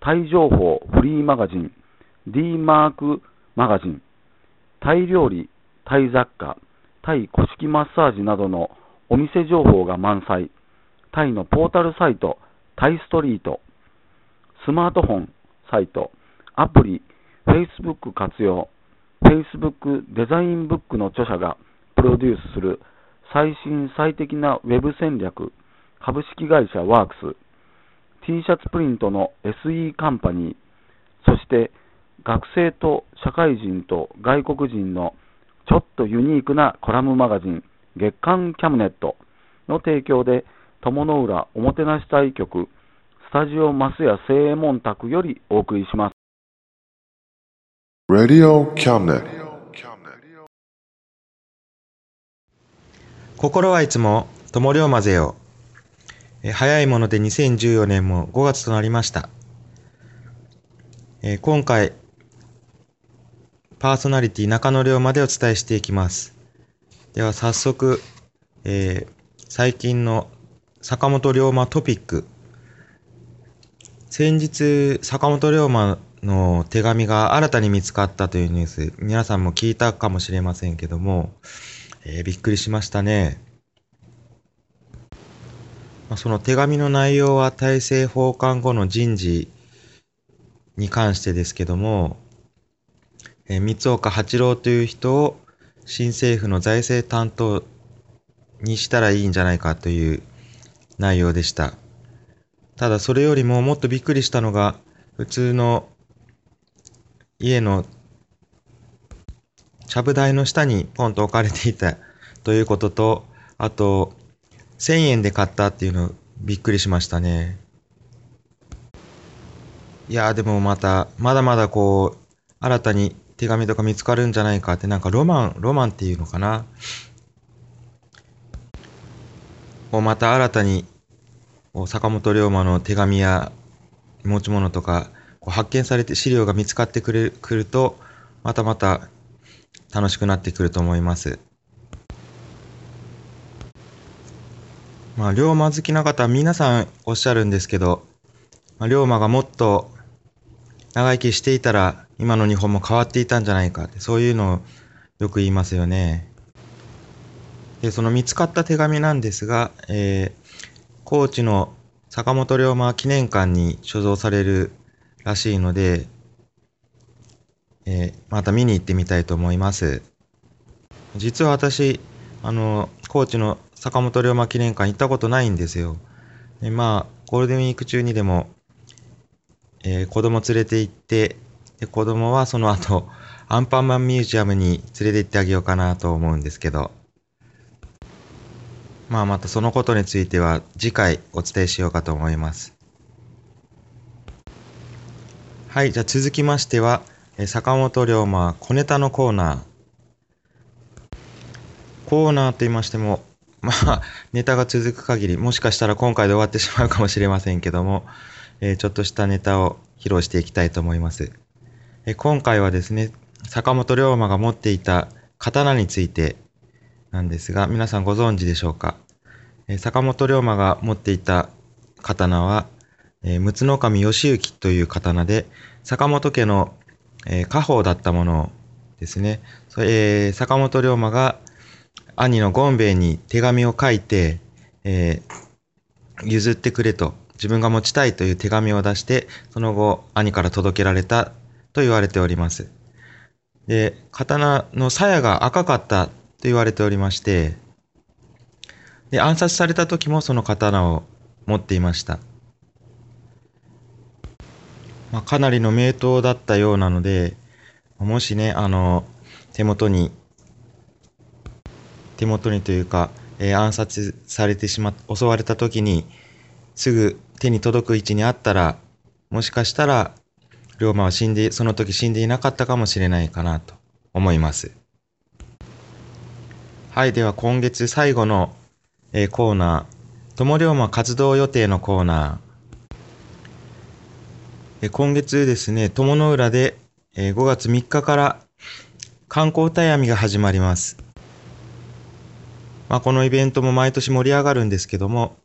タイ情報フリーマガジン D マークマガジンタイ料理、タイ雑貨、タイ古式マッサージなどのお店情報が満載、タイのポータルサイト、タイストリート、スマートフォンサイト、アプリ、Facebook 活用、Facebook デザインブックの著者がプロデュースする最新最適なウェブ戦略、株式会社ワークス、T シャツプリントの SE カンパニー、そして学生と社会人と外国人のちょっとユニークなコラムマガジン月刊キャムネットの提供で友の浦おもてなし隊局スタジオマスヤ正右衛門宅よりお送りします。Radio Cabinet. 心はいつも灯を混ぜよう。早いもので2014年も5月となりました。え今回、パーソナリティ中野龍馬でお伝えしていきます。では早速、えー最近の坂本龍馬トピック。先日、坂本龍馬の手紙が新たに見つかったというニュース、皆さんも聞いたかもしれませんけども、えーびっくりしましたね。まその手紙の内容は大政奉還後の人事に関してですけども、えー三岡八郎という人を新政府の財政担当にしたらいいんじゃないかという内容でした。ただそれよりももっとびっくりしたのが、普通の家のちゃぶ台の下にポンと置かれていたということと、あと、1000円で買ったっていうのびっくりしましたね。いやーでもまた、まだまだこう、新たに手紙とか見つかるんじゃないかって、なんかロマン、ロマンっていうのかな。こうまた新たに、坂本龍馬の手紙や持ち物とか、発見されて資料が見つかってくれくると、またまた楽しくなってくると思います。まあ、龍馬好きな方皆さんおっしゃるんですけど、まあ、龍馬がもっと長生きしていたら今の日本も変わっていたんじゃないか、そういうのをよく言いますよね。で、その見つかった手紙なんですが、えー高知の坂本龍馬記念館に所蔵されるらしいので、えーまた見に行ってみたいと思います。実は私、あの、高知の坂本龍馬記念館行ったことないんですよ。でまあ、ゴールデンウィーク中にでも、えー子供連れて行って、で子供はその後、アンパンマンミュージアムに連れて行ってあげようかなと思うんですけど、まあまたそのことについては次回お伝えしようかと思います。はい、じゃあ続きましては、坂本龍馬小ネタのコーナー。コーナーと言いましても、まあ、ネタが続く限り、もしかしたら今回で終わってしまうかもしれませんけども、えーちょっとしたネタを披露していきたいと思います。えー今回はですね、坂本龍馬が持っていた刀についてなんですが、皆さんご存知でしょうか？えー坂本龍馬が持っていた刀は、えー、陸奥守義行という刀で、坂本家の、えー家宝だったものですね。えー坂本龍馬が兄の権兵衛に手紙を書いて、えー譲ってくれと、自分が持ちたいという手紙を出して、その後、兄から届けられたと言われております。で、刀の鞘が赤かったと言われておりまして、で、暗殺された時もその刀を持っていました。まあ、かなりの名刀だったようなので、もしね、あの、手元に、手元にというか、えー暗殺されてしまっ、襲われた時に、すぐ手に届く位置にあったら、もしかしたら、龍馬は死んで、その時死んでいなかったかもしれないかなと思います。はい、では今月最後の、えー、コーナー、友龍馬活動予定のコーナー。えー、今月ですね、友の浦で、えー、5月3日から観光タヤミが始まります。まあ、このイベントも毎年盛り上がるんですけども、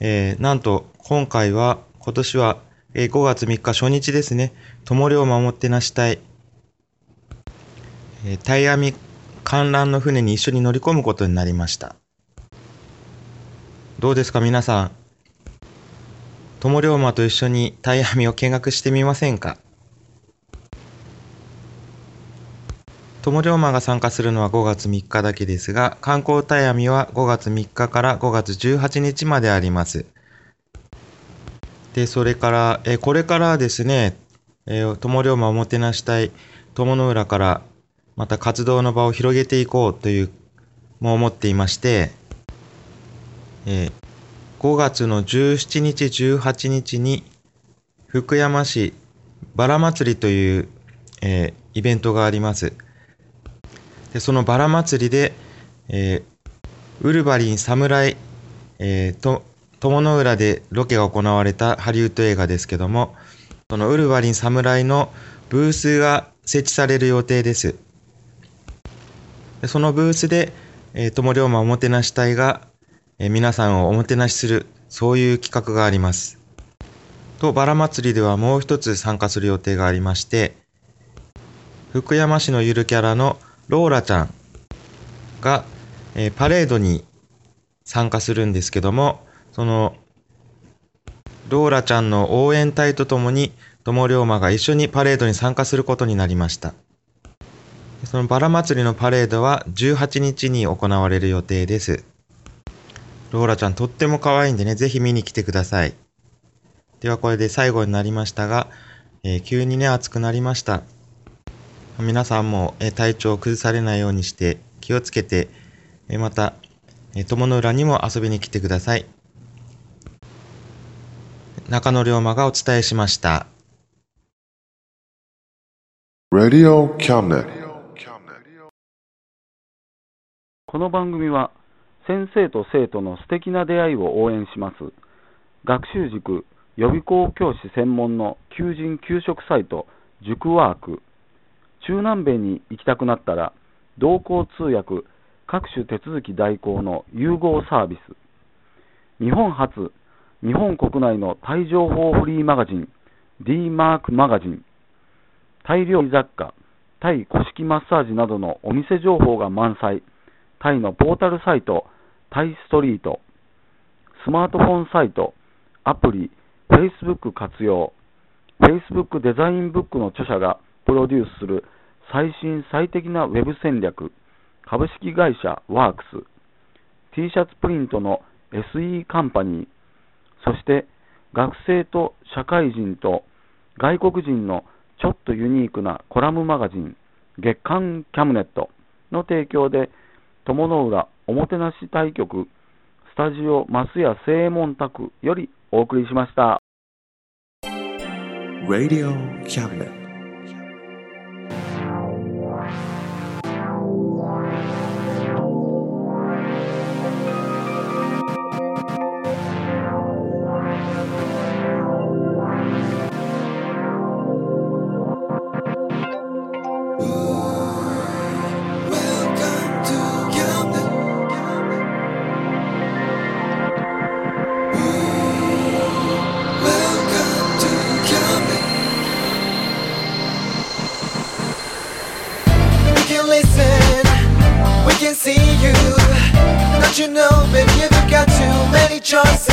えー、なんと今回は、今年は、5月3日初日ですね、友漁を守ってなしたい、えー、タイヤミ観覧の船に一緒に乗り込むことになりました。どうですか皆さん？友龍馬と一緒にタイヤミを見学してみませんか？友龍馬が参加するのは5月3日だけですが、観光タイアミは5月3日から5月18日まであります。で、それから、えこれからですね、えー、友龍馬をもてなしたい友の浦からまた活動の場を広げていこうという、も思っていまして、えー、5月の17日、18日に福山市バラ祭りという、えー、イベントがあります。でそのバラ祭りで、えー、ウルヴァリン侍、えー、と友の浦でロケが行われたハリウッド映画ですけどもそのウルヴァリン侍のブースが設置される予定です。でそのブースで、えー、友龍馬おもてなし隊が、えー、皆さんをおもてなしするそういう企画があります。とバラ祭りではもう一つ参加する予定がありまして福山市のゆるキャラのローラちゃんが、えー、パレードに参加するんですけども、その、ローラちゃんの応援隊とともに、友龍馬が一緒にパレードに参加することになりました。そのバラ祭りのパレードは18日に行われる予定です。ローラちゃんとっても可愛いんでね、ぜひ見に来てください。ではこれで最後になりましたが、えー、急にね、暑くなりました。皆さんも体調を崩されないようにして気をつけて、また、友の浦にも遊びに来てください。中野龍馬がお伝えしました。この番組は先生と生徒の素敵な出会いを応援します。学習塾予備校教師専門の求人・給食サイト塾ワーク中南米に行きたくなったら、同行通訳、各種手続き代行の融合サービス。日本初、日本国内のタイ情報フリーマガジン、D マークマガジン。タイ料理雑貨、タイ古式マッサージなどのお店情報が満載。タイのポータルサイト、タイストリート。スマートフォンサイト、アプリ、Facebook 活用。Facebook デザインブックの著者がプロデュースする最新最適なウェブ戦略、株式会社ワークス、T シャツプリントの SE カンパニー、そして学生と社会人と外国人のちょっとユニークなコラムマガジン、月刊キャムネットの提供で、友の浦おもてなし対局、スタジオ増屋正門宅よりお送りしました。Radio Cabinet muchos.